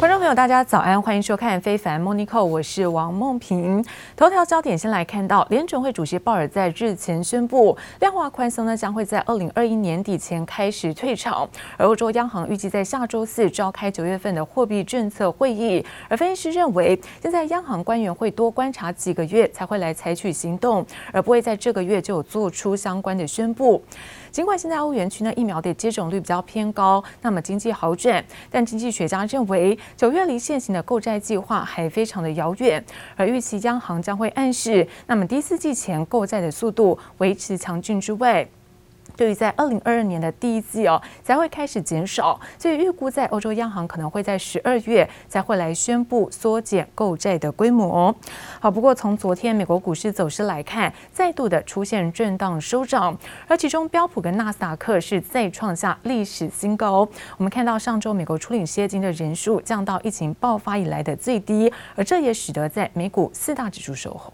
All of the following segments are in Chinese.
观众朋友，大家早安，欢迎收看《非凡 Monico》，我是王梦萍。头条焦点先来看到，联准会主席鲍尔在日前宣布，量化宽松呢将会在二零二一年底前开始退场，而欧洲央行预计在下周四召开九月份的货币政策会议。而分析师认为，现在央行官员会多观察几个月才会来采取行动，而不会在这个月就做出相关的宣布。尽管现在欧元区呢疫苗的接种率比较偏高，那么经济好转，但经济学家认为九月离现行的购债计划还非常的遥远，而预期央行将会暗示，那么第四季前购债的速度维持强劲之外。对于在二零二二年的第一季哦，才会开始减少，所以预估在欧洲央行可能会在十二月才会来宣布缩减购债的规模。好，不过从昨天美国股市走势来看，再度的出现震荡收涨，而其中标普跟纳斯达克是再创下历史新高。我们看到上周美国初领失业金的人数降到疫情爆发以来的最低，而这也使得在美股四大指数收红。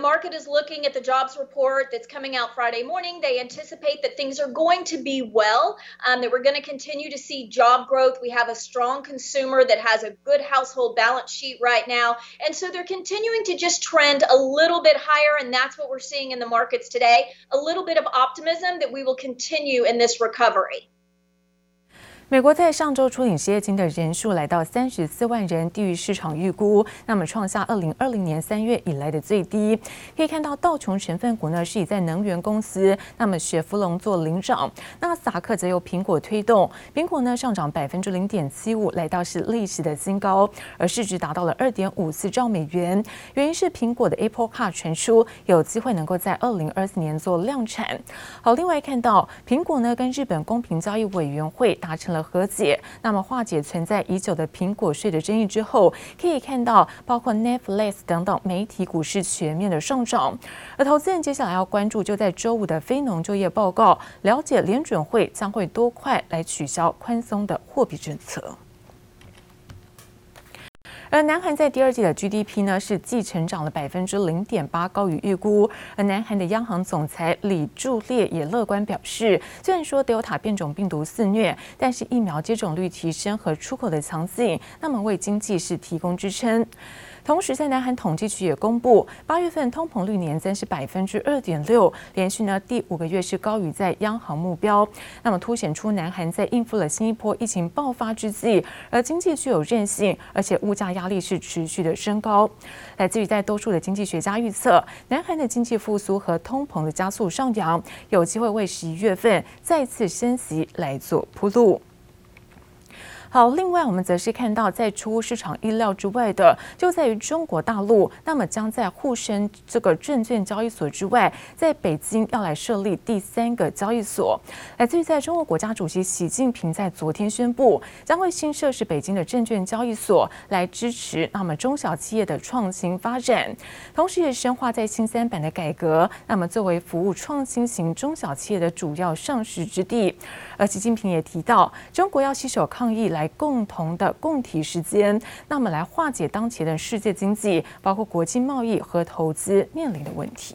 Market is looking at the jobs report that's coming out Friday morning. They anticipate that things are going to be well, um, that we're going to continue to see job growth. We have a strong consumer that has a good household balance sheet right now. And so they're continuing to just trend a little bit higher. And that's what we're seeing in the markets today a little bit of optimism that we will continue in this recovery. 美国在上周初领失业金的人数来到三十四万人，低于市场预估，那么创下二零二零年三月以来的最低。可以看到道琼成分股呢是以在能源公司，那么雪佛龙做领涨，纳斯达克则由苹果推动，苹果呢上涨百分之零点七五，来到是历史的新高，而市值达到了二点五四兆美元。原因是苹果的 Apple Car 传出有机会能够在二零二四年做量产。好，另外看到苹果呢跟日本公平交易委员会达成了。和解，那么化解存在已久的苹果税的争议之后，可以看到包括 Netflix 等等媒体股市全面的上涨。而投资人接下来要关注，就在周五的非农就业报告，了解联准会将会多快来取消宽松的货币政策。而南韩在第二季的 GDP 呢是季成长了百分之零点八，高于预估。而南韩的央行总裁李柱烈也乐观表示，虽然说 Delta 变种病毒肆虐，但是疫苗接种率提升和出口的强劲，那么为经济是提供支撑。同时，在南韩统计局也公布，八月份通膨率年增是百分之二点六，连续呢第五个月是高于在央行目标。那么凸显出南韩在应付了新一波疫情爆发之际，而经济具有韧性，而且物价压力是持续的升高。来自于在多数的经济学家预测，南韩的经济复苏和通膨的加速上扬，有机会为十一月份再次升息来做铺路。好，另外我们则是看到，在出乎市场意料之外的，就在于中国大陆，那么将在沪深这个证券交易所之外，在北京要来设立第三个交易所。来自于在中国国家主席习近平在昨天宣布，将会新设是北京的证券交易所，来支持那么中小企业的创新发展，同时也深化在新三板的改革，那么作为服务创新型中小企业的主要上市之地。而习近平也提到，中国要携手抗疫来。来共同的共体时间，那么来化解当前的世界经济，包括国际贸易和投资面临的问题。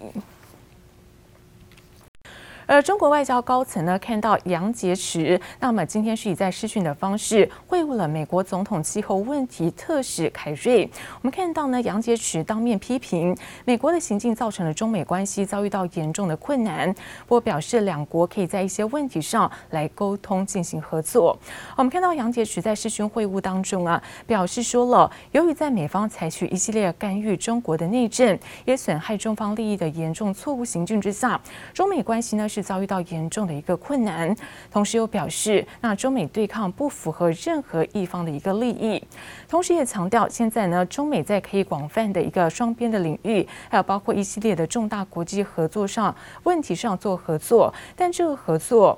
而中国外交高层呢，看到杨洁篪，那么今天是以在视讯的方式会晤了美国总统气候问题特使凯瑞。我们看到呢，杨洁篪当面批评美国的行径造成了中美关系遭遇到严重的困难，不过表示两国可以在一些问题上来沟通进行合作。我们看到杨洁篪在视讯会晤当中啊，表示说了，由于在美方采取一系列干预中国的内政，也损害中方利益的严重错误行径之下，中美关系呢是。遭遇到严重的一个困难，同时又表示，那中美对抗不符合任何一方的一个利益，同时也强调，现在呢，中美在可以广泛的一个双边的领域，还有包括一系列的重大国际合作上问题上做合作，但这个合作。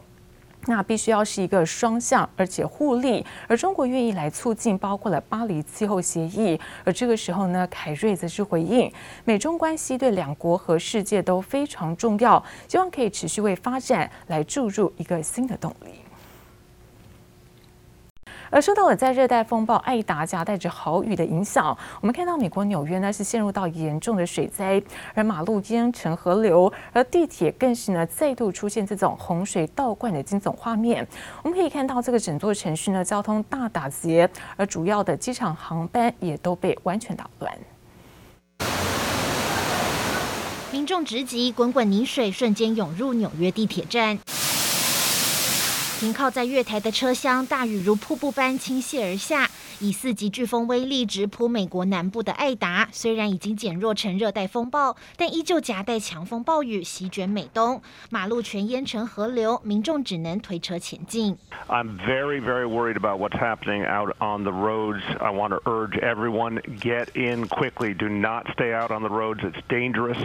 那必须要是一个双向，而且互利，而中国愿意来促进，包括了巴黎气候协议。而这个时候呢，凯瑞则是回应，美中关系对两国和世界都非常重要，希望可以持续为发展来注入一个新的动力。而受到了在热带风暴艾达夹带着豪雨的影响，我们看到美国纽约呢是陷入到严重的水灾，而马路淹成河流，而地铁更是呢再度出现这种洪水倒灌的惊悚画面。我们可以看到这个整座城市呢交通大打结，而主要的机场航班也都被完全打乱。民众直击，滚滚泥水瞬间涌入纽约地铁站。停靠在月台的车厢，大雨如瀑布般倾泻而下，以四级飓风威力直扑美国南部的艾达。虽然已经减弱成热带风暴，但依旧夹带强风暴雨席卷美东，马路全淹成河流，民众只能推车前进。I'm very, very worried about what's happening out on the roads. I want to urge everyone get in quickly. Do not stay out on the roads. It's dangerous.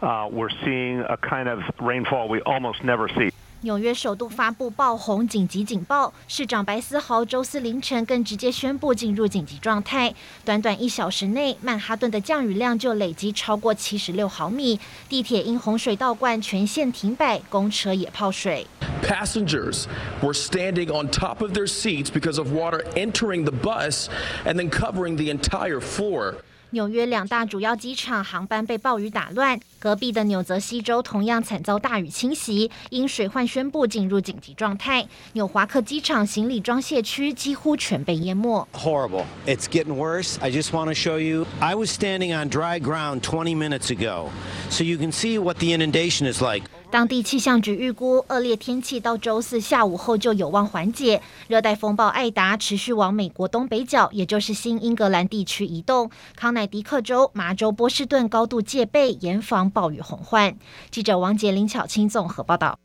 We're seeing a kind of rainfall we almost never see. 纽约首度发布爆红紧急警报，市长白思豪周四凌晨更直接宣布进入紧急状态。短短一小时内，曼哈顿的降雨量就累积超过七十六毫米，地铁因洪水倒灌全线停摆，公车也泡水。Passengers were standing on top of their seats because of water entering the bus and then covering the entire floor. 纽约两大主要机场航班被暴雨打乱，隔壁的纽泽西州同样惨遭大雨侵袭，因水患宣布进入紧急状态。纽华克机场行李装卸区几乎全被淹没。Horrible. It's getting worse. I just want to show you. I was standing on dry ground 20 minutes ago, so you can see what the inundation is like. 当地气象局预估，恶劣天气到周四下午后就有望缓解。热带风暴艾达持续往美国东北角，也就是新英格兰地区移动。康乃狄克州、麻州、波士顿高度戒备，严防暴雨洪患。记者王杰、林巧清综合报道。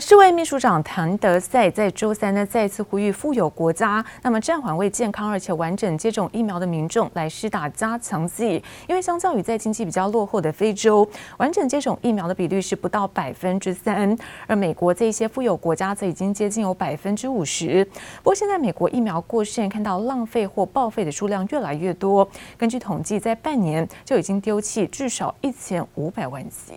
世卫秘书长谭德赛在周三呢再次呼吁富有国家，那么暂缓为健康而且完整接种疫苗的民众来施打加强剂，因为相较于在经济比较落后的非洲，完整接种疫苗的比率是不到百分之三，而美国这一些富有国家则已经接近有百分之五十。不过现在美国疫苗过剩，看到浪费或报废的数量越来越多，根据统计，在半年就已经丢弃至少一千五百万剂。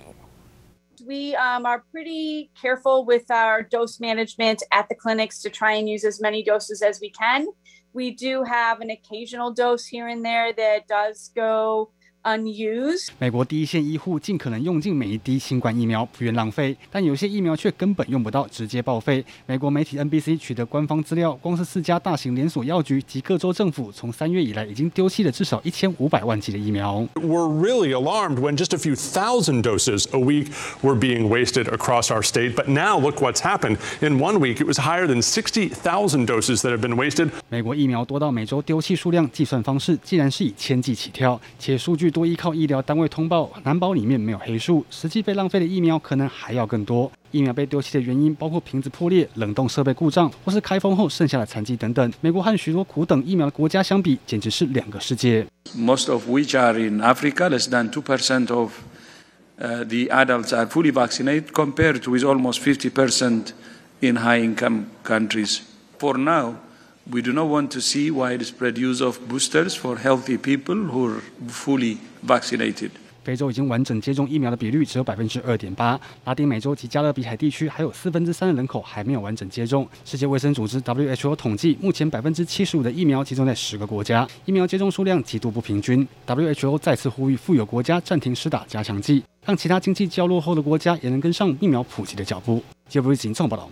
We um, are pretty careful with our dose management at the clinics to try and use as many doses as we can. We do have an occasional dose here and there that does go 美国第一线医护尽可能用尽每一滴新冠疫苗，不愿浪费，但有些疫苗却根本用不到，直接报废。美国媒体 NBC 取得官方资料，光是四家大型连锁药局及各州政府，从三月以来已经丢弃了至少一千五百万剂的疫苗。We're really alarmed when just a few thousand doses a week were being wasted across our state, but now look what's happened. In one week, it was higher than sixty thousand doses that have been wasted. 美国疫苗多到每周丢弃数量计算方式，既然是以千计起跳，且数据。多依靠医疗单位通报，难保里面没有黑数。实际被浪费的疫苗可能还要更多。疫苗被丢弃的原因包括瓶子破裂、冷冻设备故障，或是开封后剩下的残剂等等。美国和许多苦等疫苗的国家相比，简直是两个世界。Most of which are in Africa, less than two percent of the adults are fully vaccinated, compared with almost fifty percent in high-income countries. For now. We do not want to see widespread use of boosters for healthy people who are fully vaccinated. 非洲已经完整接种疫苗的比率只有百分之二点八，拉丁美洲及加勒比海地区还有四分之三的人口还没有完整接种。世界卫生组织 WHO 统计，目前百分之七十五的疫苗集中在十个国家，疫苗接种数量极度不平均。WHO 再次呼吁富有国家暂停施打加强剂，让其他经济较落后的国家也能跟上疫苗普及的脚步。接不紧综报道。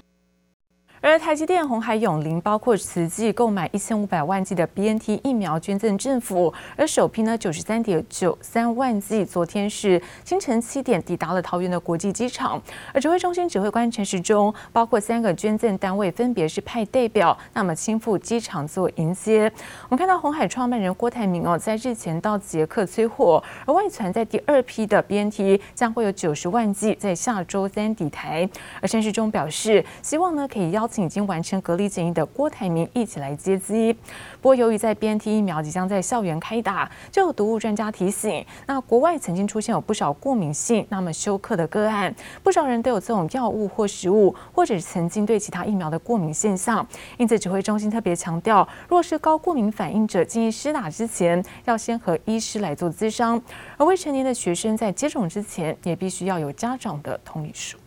而台积电、鸿海永龄包括慈济购买一千五百万剂的 BNT 疫苗捐赠政府，而首批呢九十三点九三万剂，昨天是清晨七点抵达了桃园的国际机场。而指挥中心指挥官陈时中，包括三个捐赠单位，分别是派代表，那么亲赴机场做迎接。我们看到鸿海创办人郭台铭哦，在日前到捷克催货，而外传在第二批的 BNT 将会有九十万剂在下周三抵台。而陈时中表示，希望呢可以邀已经完成隔离检疫的郭台铭一起来接机。不过，由于在 BNT 疫苗即将在校园开打，就有毒物专家提醒，那国外曾经出现有不少过敏性那么休克的个案，不少人都有这种药物或食物，或者曾经对其他疫苗的过敏现象。因此，指挥中心特别强调，若是高过敏反应者，建议施打之前要先和医师来做咨商，而未成年的学生在接种之前，也必须要有家长的同意书。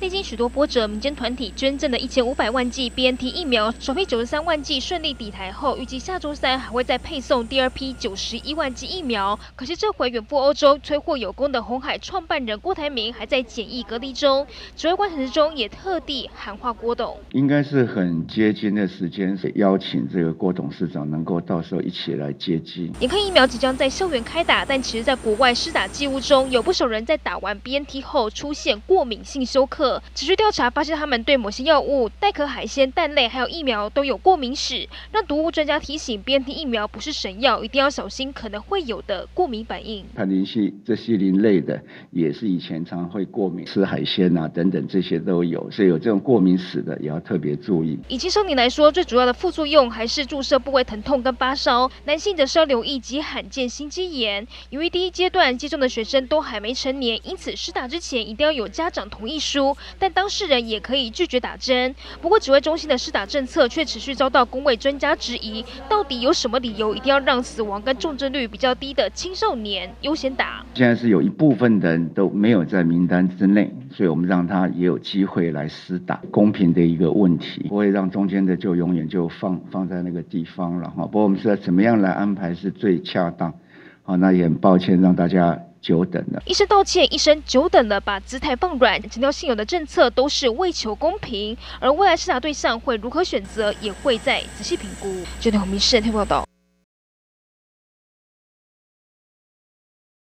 历经许多波折，民间团体捐赠的一千五百万剂 BNT 疫苗，首批九十三万剂顺利抵台后，预计下周三还会再配送第二批九十一万剂疫苗。可是这回远赴欧洲催货有功的红海创办人郭台铭还在检疫隔离中。指挥官陈时中也特地喊话郭董，应该是很接近的时间，邀请这个郭董事长能够到时候一起来接机。眼看疫苗即将在校园开打，但其实在国外施打记录中有不少人在打完 BNT 后出现过敏性休克。持续调查发现，他们对某些药物、带壳海鲜、蛋类还有疫苗都有过敏史，让毒物专家提醒：BNT 疫苗不是神药，一定要小心可能会有的过敏反应。盘林系这些林类的也是以前常会过敏，吃海鲜啊等等这些都有，所以有这种过敏史的也要特别注意。以青少年来说，最主要的副作用还是注射部位疼痛跟发烧，男性则是要留意及罕见心肌炎。由于第一阶段接种的学生都还没成年，因此施打之前一定要有家长同意书。但当事人也可以拒绝打针。不过，指挥中心的施打政策却持续遭到公卫专家质疑，到底有什么理由一定要让死亡跟重症率比较低的青少年优先打？现在是有一部分人都没有在名单之内，所以我们让他也有机会来施打，公平的一个问题，不会让中间的就永远就放放在那个地方了哈。不过我们是要怎么样来安排是最恰当？好，那也很抱歉让大家。久等了，医生道歉，医生久等了，把姿态放软，强调现有的政策都是为求公平，而未来施打对象会如何选择，也会再仔细评估。九点红民视台报道。